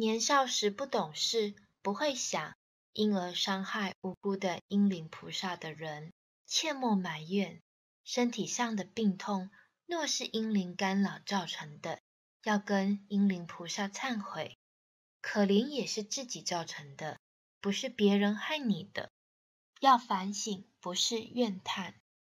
年少时不懂事，不会想，因而伤害无辜的英灵菩萨的人，切莫埋怨。身体上的病痛，若是英灵干扰造成的，要跟英灵菩萨忏悔。可怜也是自己造成的，不是别人害你的，要反省，不是怨叹。